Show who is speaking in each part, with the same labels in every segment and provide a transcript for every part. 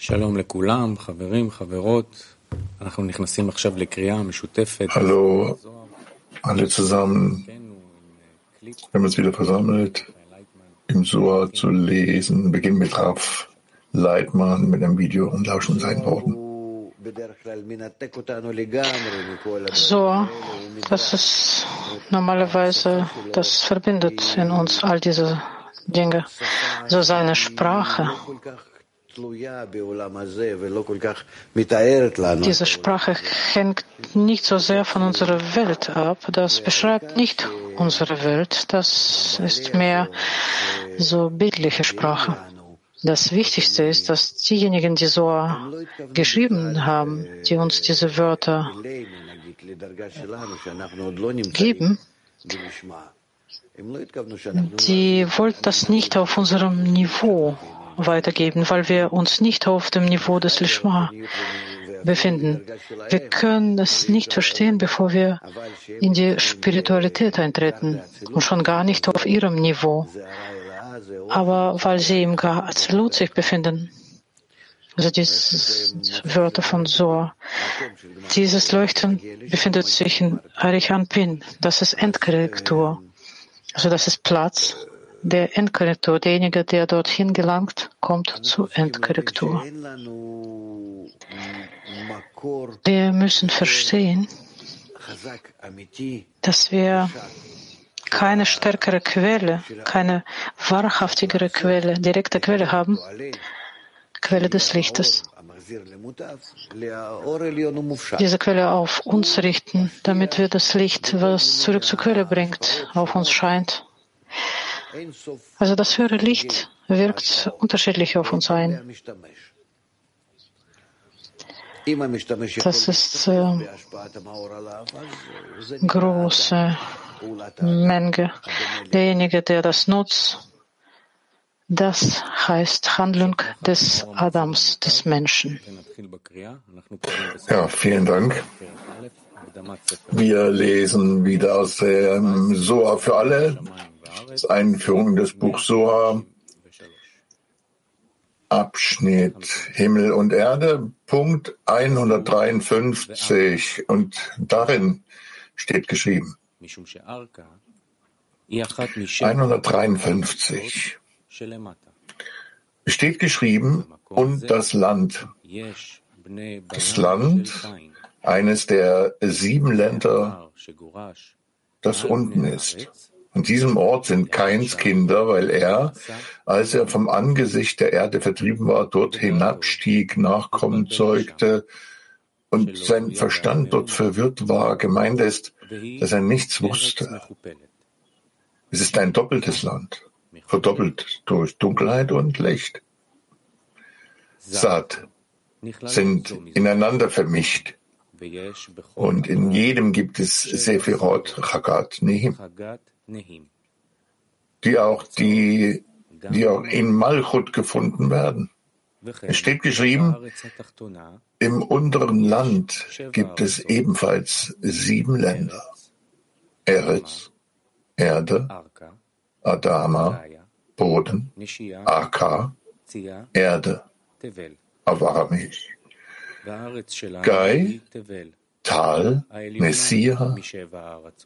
Speaker 1: שלום לכולם, חברים, חברות. אנחנו נכנסים עכשיו לקריאה משותפת.
Speaker 2: Hallo, alle zusammen. Wir haben uns wieder versammelt, im Soa zu lesen. Beginnen mit Raf Leitmann mit einem Video und lauschen seinen Worten.
Speaker 3: So, das ist normalerweise, das verbindet in uns all diese Dinge. So seine Sprache. diese Sprache hängt nicht so sehr von unserer Welt ab. Das beschreibt nicht unsere Welt. Das ist mehr so bildliche Sprache. Das Wichtigste ist, dass diejenigen, die so geschrieben haben, die uns diese Wörter geben, die wollten das nicht auf unserem Niveau weitergeben, weil wir uns nicht auf dem Niveau des Lishma befinden. Wir können es nicht verstehen, bevor wir in die Spiritualität eintreten und schon gar nicht auf ihrem Niveau. Aber weil sie im Absolut sich befinden, also diese Wörter von Zohar. Dieses Leuchten befindet sich in Arichanpin. Das ist Endkorrektur. Also das ist Platz der Endkorrektur. Derjenige, der dorthin gelangt, kommt zur Endkorrektur. Wir müssen verstehen, dass wir keine stärkere Quelle, keine wahrhaftigere Quelle, direkte Quelle haben, Quelle des Lichtes. Diese Quelle auf uns richten, damit wir das Licht, was zurück zur Quelle bringt, auf uns scheint. Also das höhere Licht wirkt unterschiedlich auf uns ein. Das ist äh, große Menge. Derjenige, der das nutzt, das heißt Handlung des Adams, des Menschen.
Speaker 2: Ja, vielen Dank. Wir lesen wieder aus dem Soa für alle, das Einführung des Buchs Soa, Abschnitt Himmel und Erde, Punkt 153. Und darin steht geschrieben, 153. Es steht geschrieben, und das Land. Das Land, eines der sieben Länder, das unten ist. An diesem Ort sind Kains Kinder, weil er, als er vom Angesicht der Erde vertrieben war, dort hinabstieg, Nachkommen zeugte und sein Verstand dort verwirrt war. Gemeint ist, dass er nichts wusste. Es ist ein doppeltes Land verdoppelt durch Dunkelheit und Licht. Saat sind ineinander vermischt. Und in jedem gibt es Sephirot, Chagat, Nehim, die auch, die, die auch in Malchut gefunden werden. Es steht geschrieben, im unteren Land gibt es ebenfalls sieben Länder. Eretz, Erde, Adama, Boden, Aka, Erde, auf Aramäisch. Gai, Tal, Messiah,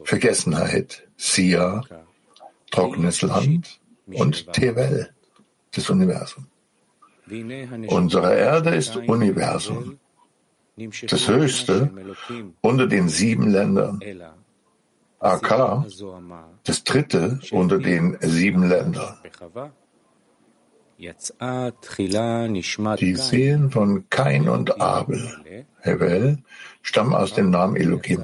Speaker 2: Vergessenheit, Sia, trockenes Land und Tevel, das Universum. Unsere Erde ist Universum, das höchste unter den sieben Ländern. AK, das dritte unter den sieben Ländern. Die Seelen von Kain und Abel, Hevel, stammen aus dem Namen Elohim.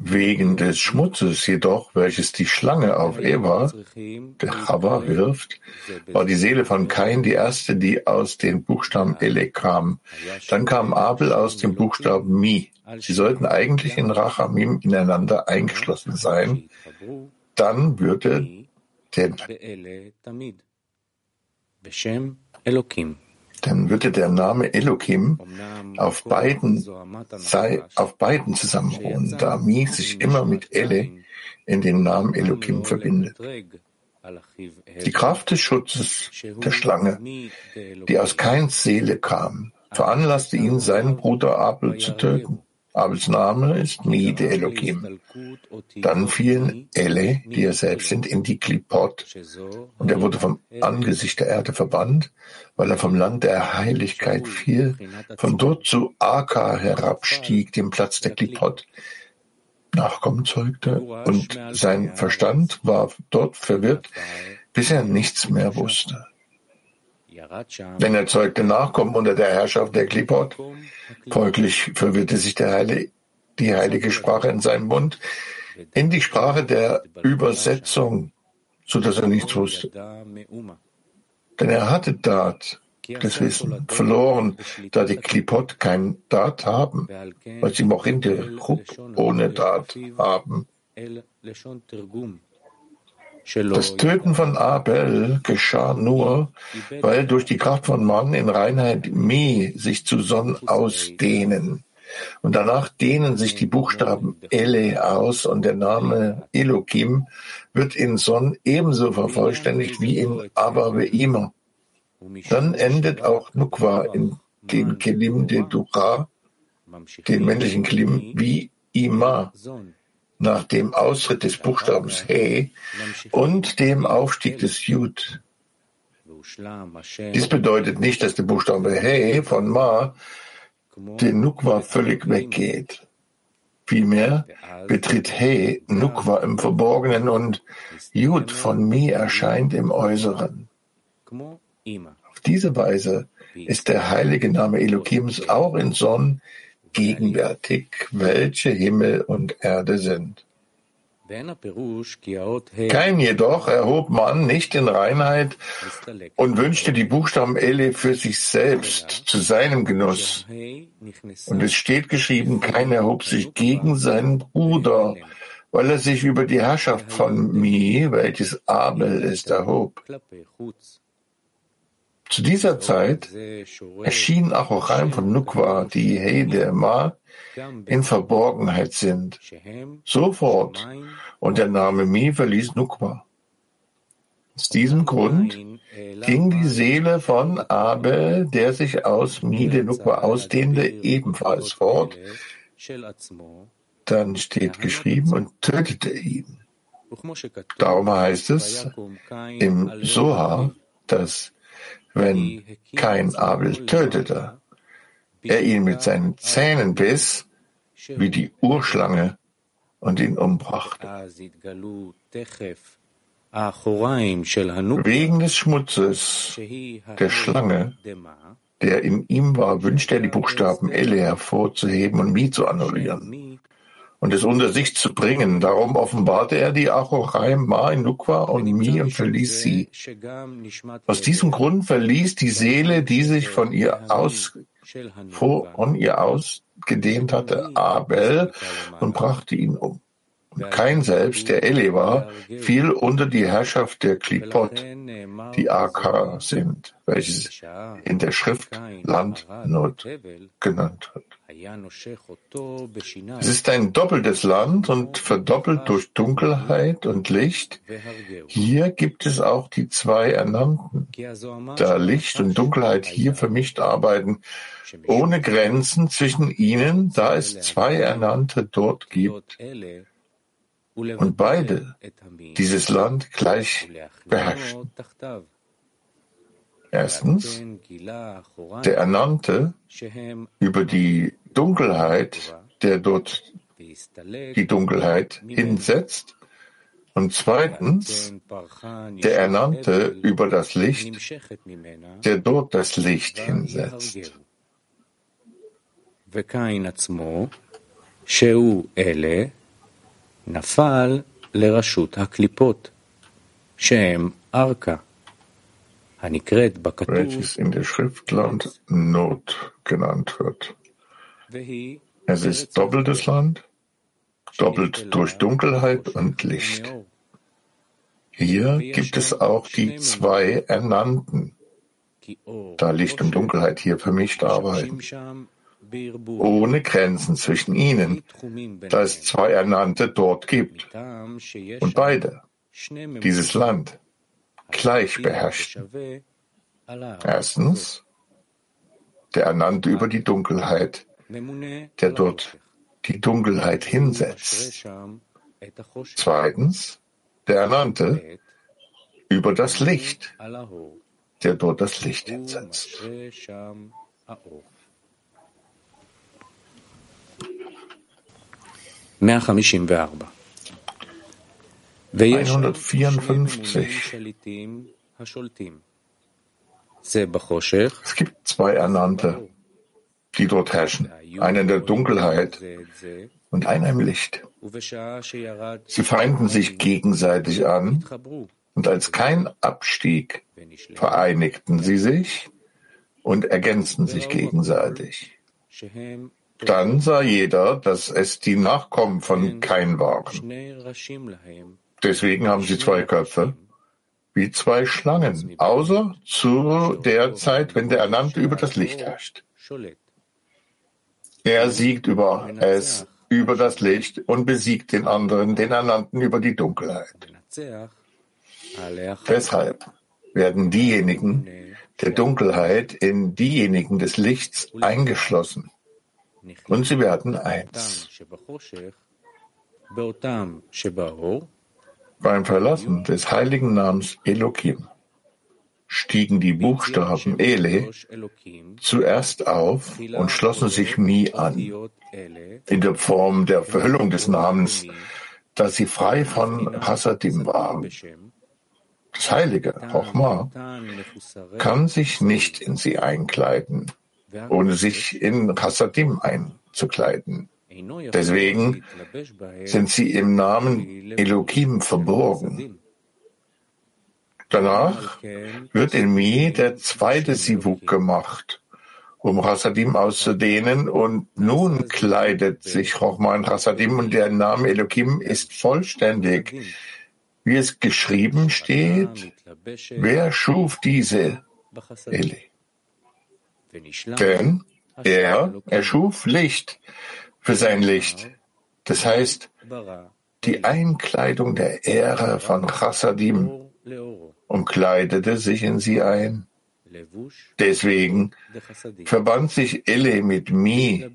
Speaker 2: Wegen des Schmutzes jedoch, welches die Schlange auf Eva, der Chava, wirft, war die Seele von Kain die erste, die aus den Buchstaben Ele kam. Dann kam Abel aus dem Buchstaben Mi. Sie sollten eigentlich in Rachamim ineinander eingeschlossen sein. Dann würde der dann würde der Name Elohim auf beiden, sei, auf beiden zusammenruhen, da Mi sich immer mit Ele in den Namen Elohim verbindet. Die Kraft des Schutzes der Schlange, die aus Kains Seele kam, veranlasste ihn, seinen Bruder Abel zu töten. Abels Name ist Mi de Elohim. Dann fielen Ele, die er selbst sind, in die Klipot, und er wurde vom Angesicht der Erde verbannt, weil er vom Land der Heiligkeit fiel, von dort zu Aka herabstieg, dem Platz der Klipot. Nachkommen zeugte, und sein Verstand war dort verwirrt, bis er nichts mehr wusste. Denn er zeugte Nachkommen unter der Herrschaft der Klipot. Folglich verwirrte sich Heilige, die heilige Sprache in seinem Mund in die Sprache der Übersetzung, so dass er nichts wusste. Denn er hatte Dat, das Wissen, verloren, da die Klipot kein Dat haben, weil sie Mochim der ohne Dat haben. Das Töten von Abel geschah nur, weil durch die Kraft von Mann in Reinheit Me sich zu Sonn ausdehnen. Und danach dehnen sich die Buchstaben Ele aus und der Name Elohim wird in Son ebenso vervollständigt wie in Abba Ve'ima. Dann endet auch Nukwa in den Kelim de Dura, den männlichen Kelim, wie Ima, nach dem Austritt des Buchstabens He und dem Aufstieg des Jud. Dies bedeutet nicht, dass der Buchstabe He von Ma den Nukwa völlig weggeht. Vielmehr betritt He Nukwa im Verborgenen und Jud von Mi erscheint im Äußeren. Auf diese Weise ist der heilige Name Elokims auch in Sonn gegenwärtig, welche Himmel und Erde sind. Kein jedoch erhob man nicht in Reinheit und wünschte die Buchstaben Ele für sich selbst zu seinem Genuss. Und es steht geschrieben, kein erhob sich gegen seinen Bruder, weil er sich über die Herrschaft von Mi, welches Abel ist, erhob. Zu dieser Zeit erschien Achochaim von Nukwa, die Hede Ma, in Verborgenheit sind. Sofort. Und der Name Mi verließ Nukwa. Aus diesem Grund ging die Seele von Abel, der sich aus Mi de Nukwa ausdehnte, ebenfalls fort. Dann steht geschrieben und tötete ihn. Darum heißt es im Soha, dass wenn kein Abel tötete, er ihn mit seinen Zähnen biss, wie die Urschlange, und ihn umbrachte. Wegen des Schmutzes der Schlange, der in ihm war, wünschte er die Buchstaben Elle hervorzuheben und Mi zu annullieren und es unter sich zu bringen. Darum offenbarte er die Achoraim Ma in Nukwa und Mi und verließ sie. Aus diesem Grund verließ die Seele, die sich von ihr aus, von ihr ausgedehnt hatte, Abel und brachte ihn um. Und kein selbst, der Eli war, fiel unter die Herrschaft der Klipot, die Akar sind, welches in der Schrift Land Not genannt wird. Es ist ein doppeltes Land und verdoppelt durch Dunkelheit und Licht. Hier gibt es auch die zwei Ernannten, da Licht und Dunkelheit hier vermischt arbeiten, ohne Grenzen zwischen ihnen, da es zwei Ernannte dort gibt. Und beide dieses Land gleich beherrschen. Erstens, der Ernannte über die Dunkelheit, der dort die Dunkelheit hinsetzt. Und zweitens, der Ernannte über das Licht, der dort das Licht hinsetzt.
Speaker 1: נפל לרשות הקליפות, שהם ארכה, הנקראת בכתוב,
Speaker 2: welches in der Schriftland Not genannt wird. Es ist doppeltes Land, doppelt durch Dunkelheit und Licht. Hier gibt es auch die zwei Ernannten, da Licht und Dunkelheit hier vermischt arbeiten. Ohne Grenzen zwischen ihnen, da es zwei Ernannte dort gibt. Und beide, dieses Land, gleich beherrschten. Erstens, der Ernannte über die Dunkelheit, der dort die Dunkelheit hinsetzt. Zweitens, der Ernannte über das Licht, der dort das Licht hinsetzt. 154. Es gibt zwei Ernannte, die dort herrschen, einer in der Dunkelheit und einer im Licht. Sie feinden sich gegenseitig an und als kein Abstieg vereinigten sie sich und ergänzten sich gegenseitig. Dann sah jeder, dass es die Nachkommen von Kain waren. Deswegen haben sie zwei Köpfe, wie zwei Schlangen, außer zu der Zeit, wenn der Ernannte über das Licht herrscht. Er siegt über es, über das Licht und besiegt den anderen, den Ernannten über die Dunkelheit. Deshalb werden diejenigen der Dunkelheit in diejenigen des Lichts eingeschlossen und sie werden eins. Beim Verlassen des heiligen Namens Elohim stiegen die Buchstaben Ele zuerst auf und schlossen sich Mi an, in der Form der Verhüllung des Namens, dass sie frei von Hasadim waren. Das Heilige, Chochma, kann sich nicht in sie einkleiden, ohne sich in Hasadim einzukleiden. Deswegen sind sie im Namen Elohim verborgen. Danach wird in Mi der zweite Sivuk gemacht, um Hasadim auszudehnen, und nun kleidet sich Chochma Hasadim und der Name Elohim ist vollständig. Wie es geschrieben steht, wer schuf diese Eli? Denn er erschuf Licht für sein Licht. Das heißt, die Einkleidung der Ehre von Chassadim und kleidete sich in sie ein. Deswegen verband sich Ele mit Mi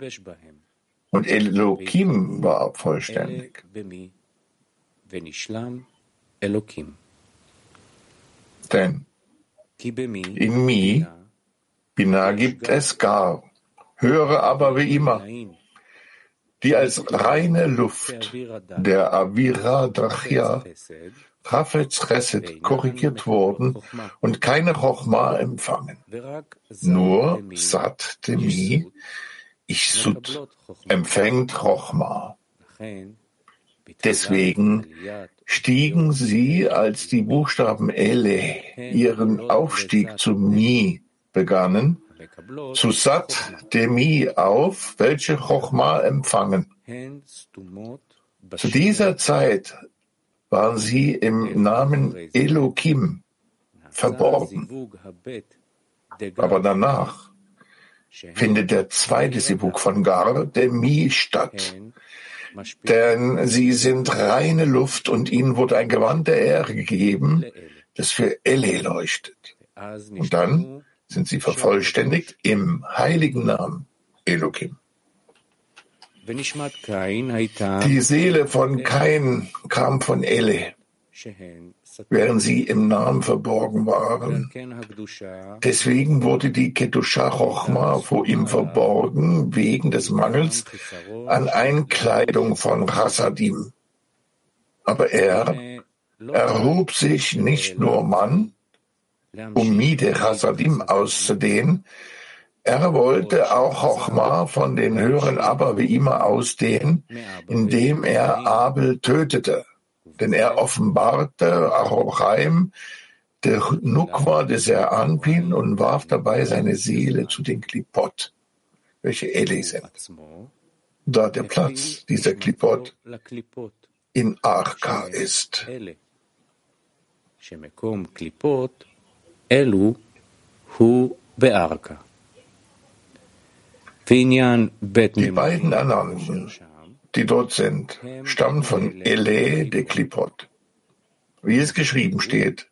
Speaker 2: und Elohim war vollständig. Denn in Mi, Bina gibt es gar, höre aber wie immer, die als reine Luft der Avira Drachia Chafetz Chesed korrigiert wurden und keine Chochma empfangen. Nur Sat Demi, Ichsut, empfängt Chochma. Deswegen stiegen sie, als die Buchstaben Ele ihren Aufstieg zu Mi begannen, zu Sat Demi auf, welche Chochma empfangen. Zu dieser Zeit waren sie im Namen Elohim verborgen. Aber danach findet der zweite Sibuk von Gar, der Mi, statt. Denn sie sind reine Luft und ihnen wurde ein Gewand der Ehre gegeben, das für Ele leuchtet. Und dann sind sie vervollständigt im heiligen Namen Elohim. Die Seele von Kain kam von Ele, während sie im Namen verborgen waren. Deswegen wurde die Kedusha Chochma vor ihm verborgen, wegen des Mangels an Einkleidung von Chassadim. Aber er erhob sich nicht nur Mann, um Mide Chassadim auszudehnen, er wollte auch Chochma von den höheren Abba wie immer ausdehnen, indem er Abel tötete. Denn er offenbarte Arochaim, der Nukwa des Anpin und warf dabei seine Seele zu den Klipot, welche Eli sind. Da der Platz dieser Klipot in Arka ist.
Speaker 1: אלו הוא בארכה.
Speaker 2: Die beiden Ernannten, die dort sind, stammen von Ele de Klipot. Wie es geschrieben steht,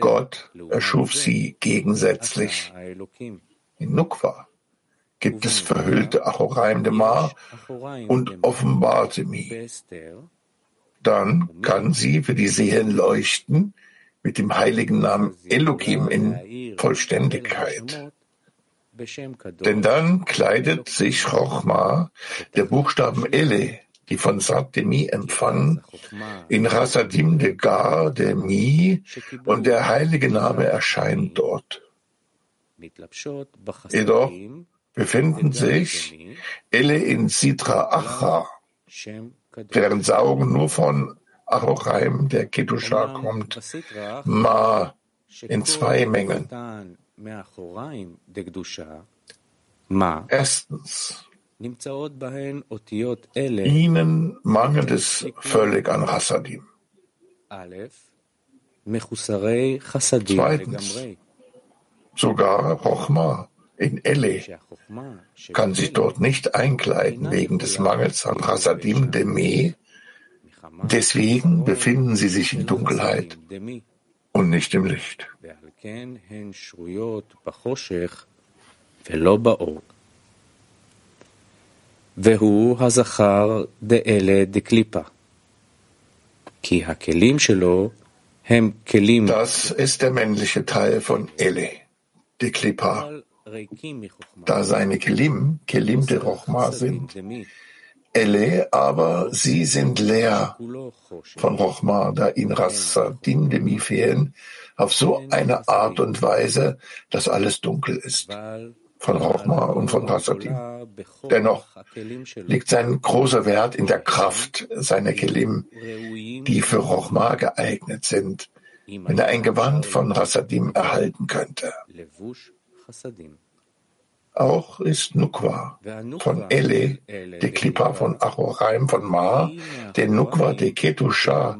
Speaker 2: Gott erschuf sie gegensätzlich. In Nukwa gibt es verhüllte Achoraim de Ma und offenbarte Mi. Dann kann sie für die Seelen leuchten mit dem heiligen Namen Elohim in Vollständigkeit. Denn dann kleidet sich Chochma, der Buchstaben Ele, die von Satemi empfangen, in Rasadim de Gar, de Mi, und der heilige Name erscheint dort. Jedoch befinden sich Elle in Sitra Acha, deren Saugen nur von Achoraim, der Kedusha, kommt, Ma in zwei Mengen. Erstens, ihnen mangelt es völlig an Chassadim. Zweitens, sogar Chochma in Elle kann sich dort nicht einkleiden wegen des Mangels an Chassadim Deme. Deswegen befinden sie sich in Dunkelheit und nicht im Licht.
Speaker 1: והוא הזכר דאלה דקליפה. כי הכלים שלו הם כלים...
Speaker 2: Das ist der männliche Teil von Ele, die Klippa. Da seine Kelim, Kelim de Rochma sind. Ele, aber sie sind leer von Rochma, da in Rassadim Demi fehlen, auf so eine Art und Weise, dass alles dunkel ist von Rochma und von Passadim. Dennoch liegt sein großer Wert in der Kraft seiner Kelim, die für Rochma geeignet sind, wenn er ein Gewand von Rassadim erhalten könnte. Auch ist Nukwa von Ele, die Klippa von Achoraim von Ma, der Nukwa de Ketusha,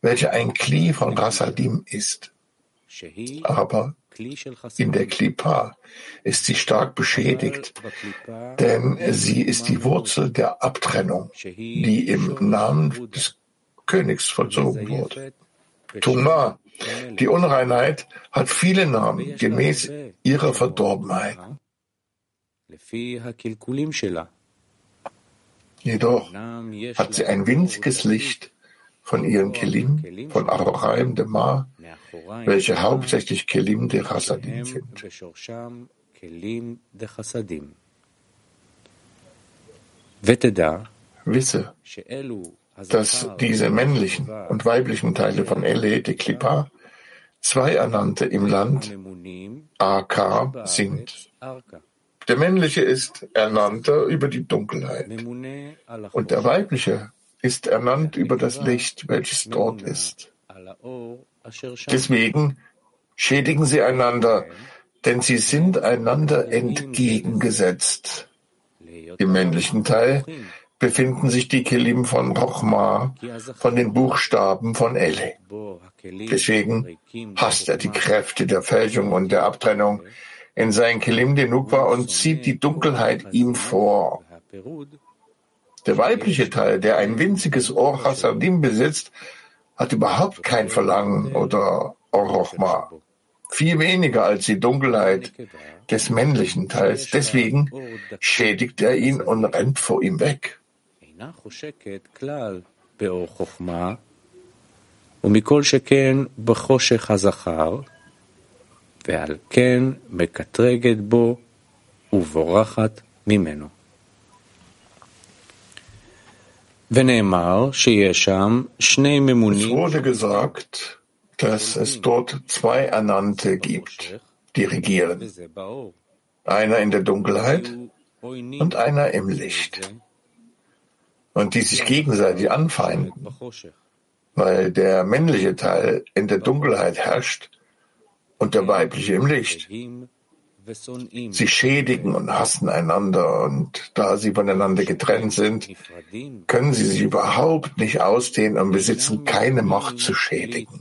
Speaker 2: welche ein Kli von Rassadim ist. Aber in der Klippa ist sie stark beschädigt, denn sie ist die Wurzel der Abtrennung, die im Namen des Königs vollzogen wurde. Tuma, die Unreinheit, hat viele Namen gemäß ihrer Verdorbenheit. Jedoch hat sie ein winziges Licht von ihren Kelim, von Arochaim de Ma, welche hauptsächlich Kelim de Chassadim sind. Wisse, dass diese männlichen und weiblichen Teile von Ele de Klippa zwei Ernannte im Land AK sind. Der männliche ist Ernannter über die Dunkelheit. Und der weibliche ist ernannt über das Licht, welches dort ist. Deswegen schädigen sie einander, denn sie sind einander entgegengesetzt. Im männlichen Teil befinden sich die Kelim von Rochma, von den Buchstaben von Ele. Deswegen hasst er die Kräfte der Fälschung und der Abtrennung in sein Kelim de Nukwa und zieht die Dunkelheit ihm vor. Der weibliche Teil, der ein winziges Ohr Hasadim besitzt, hat überhaupt kein Verlangen oder Orochma. Viel weniger als die Dunkelheit des männlichen Teils. Deswegen schädigt er ihn und rennt vor ihm weg.
Speaker 1: ומכל שכן בחושך הזכר, ועל כן מקטרגת בו ובורחת ממנו. Es
Speaker 2: wurde gesagt, dass es dort zwei Ernannte gibt, die regieren. Einer in der Dunkelheit und einer im Licht. Und die sich gegenseitig anfeinden, weil der männliche Teil in der Dunkelheit herrscht und der weibliche im Licht. Sie schädigen und hassen einander und da sie voneinander getrennt sind, können sie sich überhaupt nicht ausdehnen und besitzen keine Macht zu schädigen.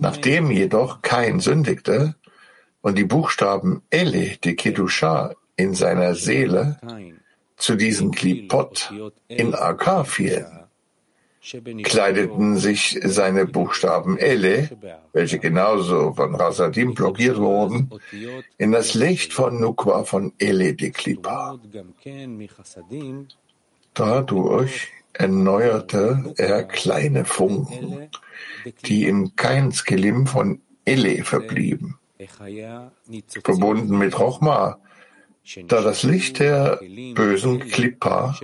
Speaker 2: Nachdem jedoch Kain sündigte und die Buchstaben Ele, die Kedusha, in seiner Seele zu diesen Klipot in Akar fielen, kleideten sich seine Buchstaben Ele, welche genauso von Rasadim blockiert wurden, in das Licht von Nukwa von Ele de Klippa. Dadurch erneuerte er kleine Funken, die im Keinskelim von Ele verblieben, verbunden mit Rochma, da das Licht der bösen Klippa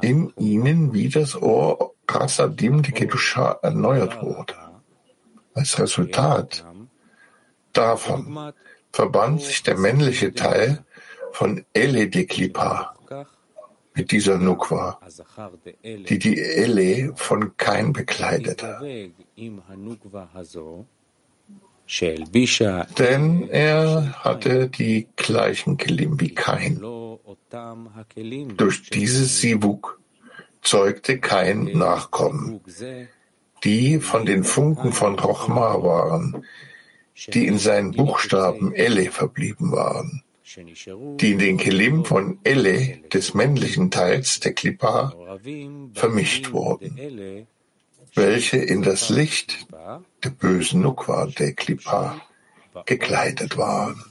Speaker 2: in ihnen wie das Ohr Rasadim de Kedusha erneuert wurde. Als Resultat davon verband sich der männliche Teil von Ele de Klippa mit dieser Nukwa, die die Ele von Kain bekleidete. Denn er hatte die gleichen Kelim wie Kain. Durch dieses Sivuk zeugte kein Nachkommen, die von den Funken von Rochma waren, die in seinen Buchstaben Elle verblieben waren, die in den Kelim von Elle des männlichen Teils der Klippa vermischt wurden, welche in das Licht der bösen Nukwa der Klippa gekleidet waren.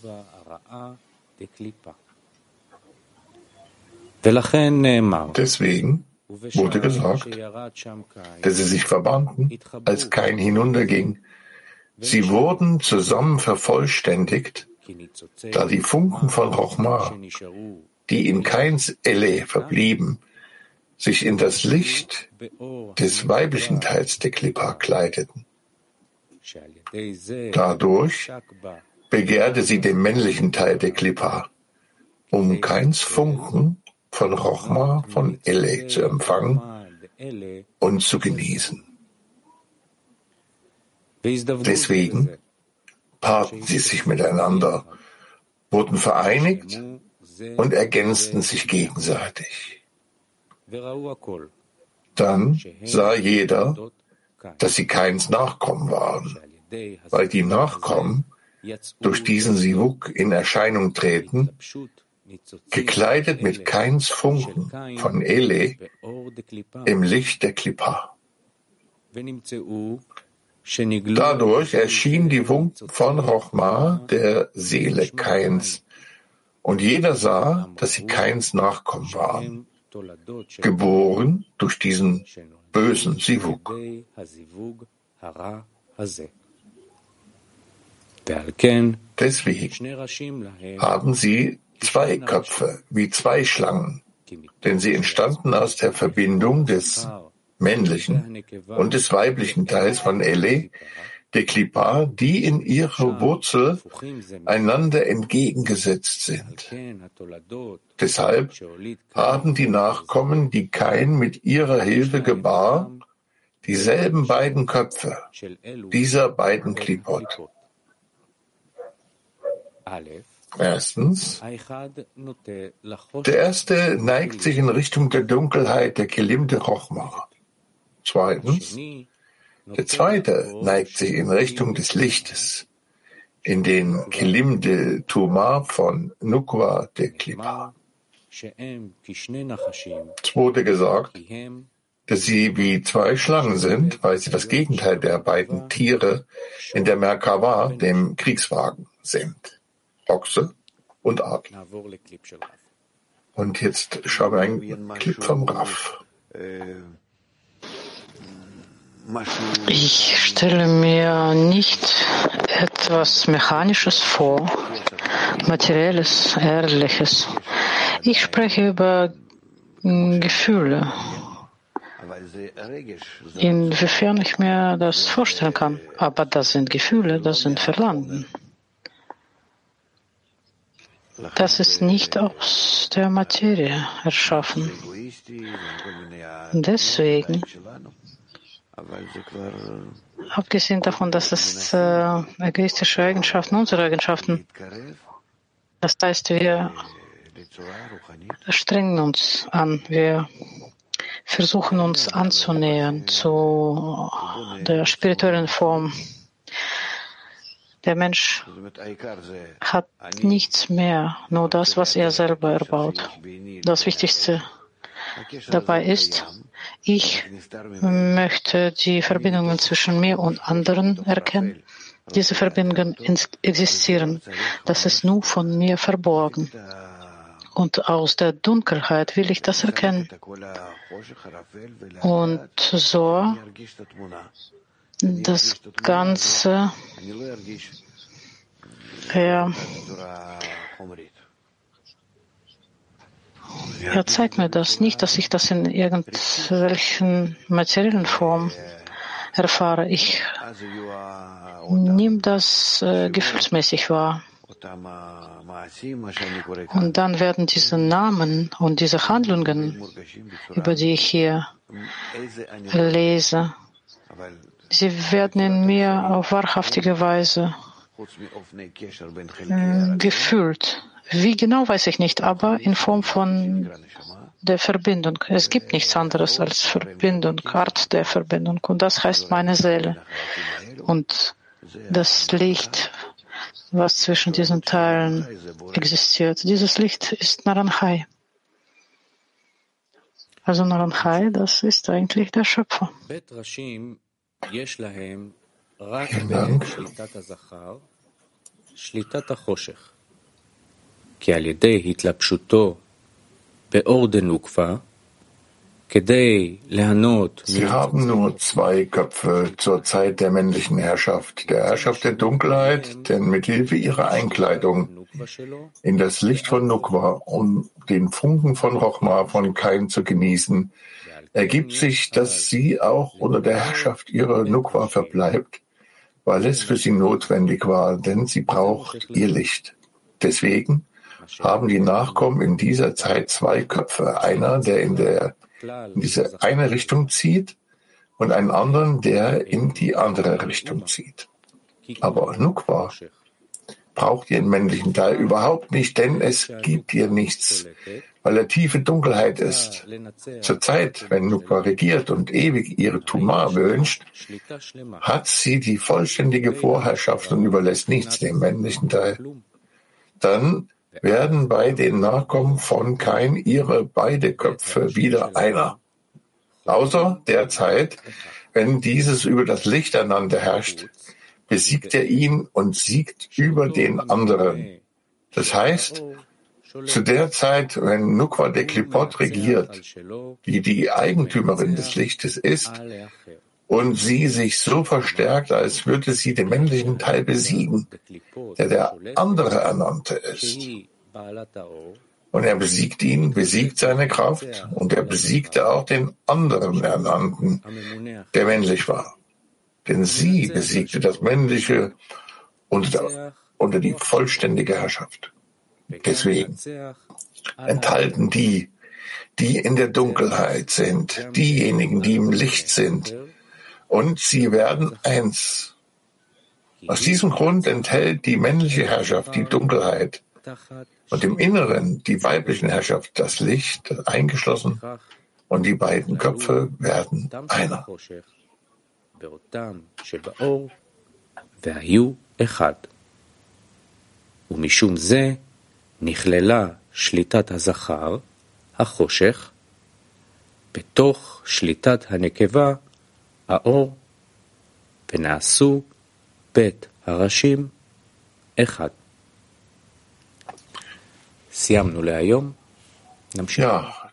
Speaker 2: Deswegen wurde gesagt, dass sie sich verbanden, als kein hinunterging. Sie wurden zusammen vervollständigt, da die Funken von Rochma, die in Keins Elle verblieben, sich in das Licht des weiblichen Teils der Klippa kleideten. Dadurch begehrte sie den männlichen Teil der Klippa, um Keins Funken von Rochma von Elle zu empfangen und zu genießen. Deswegen paarten sie sich miteinander, wurden vereinigt und ergänzten sich gegenseitig. Dann sah jeder, dass sie keins Nachkommen waren, weil die Nachkommen durch diesen Sivuk in Erscheinung treten gekleidet mit Keins Funken von Ele im Licht der Klippa. Dadurch erschien die Funken von Rochma, der Seele Keins, und jeder sah, dass sie Keins Nachkommen waren, geboren durch diesen bösen Sivuk. Deswegen haben sie zwei Köpfe wie zwei Schlangen, denn sie entstanden aus der Verbindung des männlichen und des weiblichen Teils von Ele, der Klippa, die in ihrer Wurzel einander entgegengesetzt sind. Deshalb haben die Nachkommen, die Kain mit ihrer Hilfe gebar, dieselben beiden Köpfe dieser beiden Klippot. Erstens, der erste neigt sich in Richtung der Dunkelheit der Kelim de Chochma. Zweitens, der zweite neigt sich in Richtung des Lichtes, in den Kelim de Tuma von Nukwa de Klima. Es wurde gesagt, dass sie wie zwei Schlangen sind, weil sie das Gegenteil der beiden Tiere in der Merkava, dem Kriegswagen, sind. Ochse und Adler. Und jetzt schauen wir einen Clip vom Raff.
Speaker 3: Ich stelle mir nicht etwas Mechanisches vor, Materielles, Ehrliches. Ich spreche über Gefühle, inwiefern ich mir das vorstellen kann. Aber das sind Gefühle, das sind Verlangen. Das ist nicht aus der Materie erschaffen. Deswegen, abgesehen davon, dass es äh, egoistische Eigenschaften, unsere Eigenschaften, das heißt, wir strengen uns an, wir versuchen uns anzunähern zu der spirituellen Form der Mensch hat nichts mehr, nur das, was er selber erbaut. Das Wichtigste dabei ist, ich möchte die Verbindungen zwischen mir und anderen erkennen. Diese Verbindungen existieren. Das ist nur von mir verborgen. Und aus der Dunkelheit will ich das erkennen. Und so das Ganze er, er zeigt mir das nicht, dass ich das in irgendwelchen materiellen Form erfahre. Ich nehme das äh, gefühlsmäßig wahr. Und dann werden diese Namen und diese Handlungen, über die ich hier lese, sie werden in mir auf wahrhaftige Weise äh, gefühlt. Wie genau weiß ich nicht, aber in Form von der Verbindung. Es gibt nichts anderes als Verbindung, Art der Verbindung. Und das heißt meine Seele. Und das Licht, was zwischen diesen Teilen existiert. Dieses Licht ist Naranjai. Also Naranjai, das ist eigentlich der Schöpfer.
Speaker 2: Dank. כי על ידי התלבשותו באור דנוקבה Sie haben nur zwei Köpfe zur Zeit der männlichen Herrschaft, der Herrschaft der Dunkelheit, denn mit Hilfe ihrer Einkleidung in das Licht von Nukwa, um den Funken von Rochma von Kain zu genießen, ergibt sich, dass sie auch unter der Herrschaft ihrer Nukwa verbleibt, weil es für sie notwendig war, denn sie braucht ihr Licht. Deswegen haben die Nachkommen in dieser Zeit zwei Köpfe, einer, der in der in diese eine Richtung zieht und einen anderen, der in die andere Richtung zieht. Aber Nukwa braucht ihren männlichen Teil überhaupt nicht, denn es gibt ihr nichts, weil er tiefe Dunkelheit ist. Zur Zeit, wenn Nukwa regiert und ewig ihre Tuma wünscht, hat sie die vollständige Vorherrschaft und überlässt nichts dem männlichen Teil. Dann werden bei den Nachkommen von Kain ihre beide Köpfe wieder einer. Außer der Zeit, wenn dieses über das Licht einander herrscht, besiegt er ihn und siegt über den anderen. Das heißt, zu der Zeit, wenn Nukwa de Klipot regiert, die die Eigentümerin des Lichtes ist, und sie sich so verstärkt, als würde sie den männlichen Teil besiegen, der der andere Ernannte ist. Und er besiegt ihn, besiegt seine Kraft und er besiegte auch den anderen Ernannten, der männlich war. Denn sie besiegte das Männliche unter, unter die vollständige Herrschaft. Deswegen enthalten die, die in der Dunkelheit sind, diejenigen, die im Licht sind, und sie werden eins. Aus diesem Grund enthält die männliche Herrschaft die Dunkelheit. und im Inneren die weibliche Herrschaft das Licht eingeschlossen. Und die beiden Köpfe werden einer. ומשום זה נכללה שליטת הזכר, החושך, בתוך שליטת הנקבה האור, ונעשו בית הראשים אחד. סיימנו להיום. נמשיך. Ja,